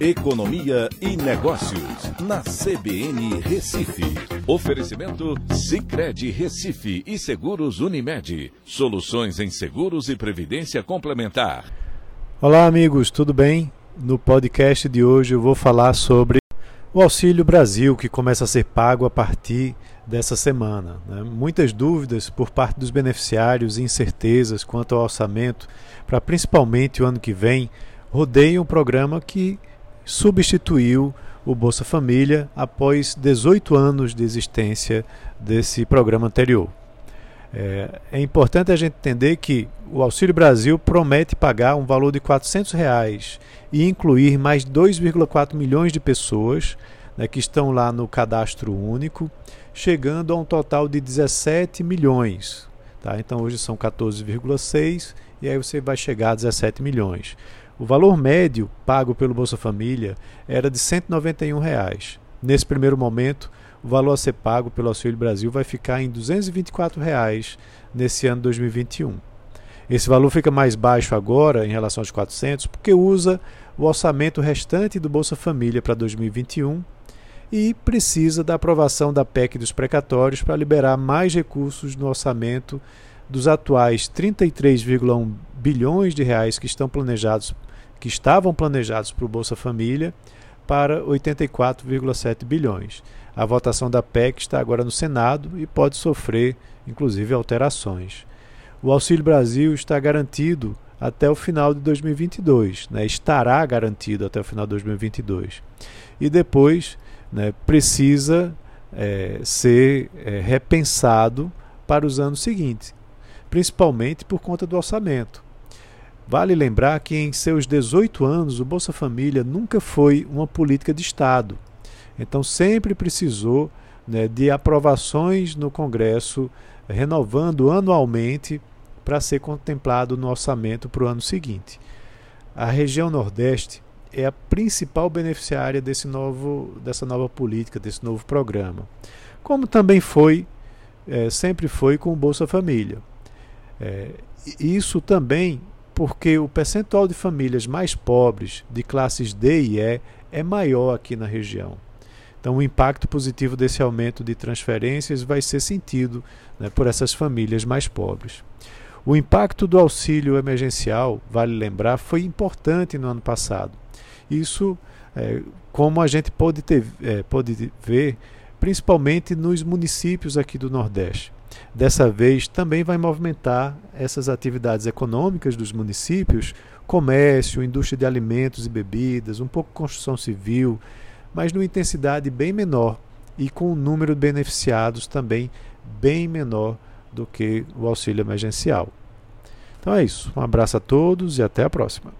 Economia e Negócios, na CBN Recife. Oferecimento Cicred Recife e Seguros Unimed. Soluções em seguros e previdência complementar. Olá, amigos, tudo bem? No podcast de hoje eu vou falar sobre o Auxílio Brasil, que começa a ser pago a partir dessa semana. Né? Muitas dúvidas por parte dos beneficiários e incertezas quanto ao orçamento para principalmente o ano que vem rodeiam um programa que substituiu o Bolsa Família após 18 anos de existência desse programa anterior. É, é, importante a gente entender que o Auxílio Brasil promete pagar um valor de 400 reais e incluir mais 2,4 milhões de pessoas né, que estão lá no cadastro único, chegando a um total de 17 milhões. Tá? Então hoje são 14,6 e aí você vai chegar a 17 milhões. O valor médio pago pelo Bolsa Família era de 191 reais. Nesse primeiro momento, o valor a ser pago pelo Auxílio Brasil vai ficar em 224 reais nesse ano 2021. Esse valor fica mais baixo agora em relação aos 400 porque usa o orçamento restante do Bolsa Família para 2021 e precisa da aprovação da PEC dos precatórios para liberar mais recursos no orçamento dos atuais 33,1 bilhões de reais que estão planejados que estavam planejados para o Bolsa Família para 84,7 bilhões. A votação da PEC está agora no Senado e pode sofrer, inclusive, alterações. O Auxílio Brasil está garantido até o final de 2022, né? estará garantido até o final de 2022. E depois né, precisa é, ser é, repensado para os anos seguintes, principalmente por conta do orçamento. Vale lembrar que em seus 18 anos o Bolsa Família nunca foi uma política de Estado. Então sempre precisou né, de aprovações no Congresso, renovando anualmente para ser contemplado no orçamento para o ano seguinte. A região Nordeste é a principal beneficiária desse novo, dessa nova política, desse novo programa. Como também foi, é, sempre foi com o Bolsa Família. É, isso também porque o percentual de famílias mais pobres, de classes D e E, é maior aqui na região. Então, o impacto positivo desse aumento de transferências vai ser sentido né, por essas famílias mais pobres. O impacto do auxílio emergencial, vale lembrar, foi importante no ano passado. Isso, é, como a gente pode, ter, é, pode ver, principalmente nos municípios aqui do Nordeste dessa vez também vai movimentar essas atividades econômicas dos municípios, comércio, indústria de alimentos e bebidas, um pouco construção civil, mas numa intensidade bem menor e com um número de beneficiados também bem menor do que o auxílio emergencial. Então é isso. Um abraço a todos e até a próxima.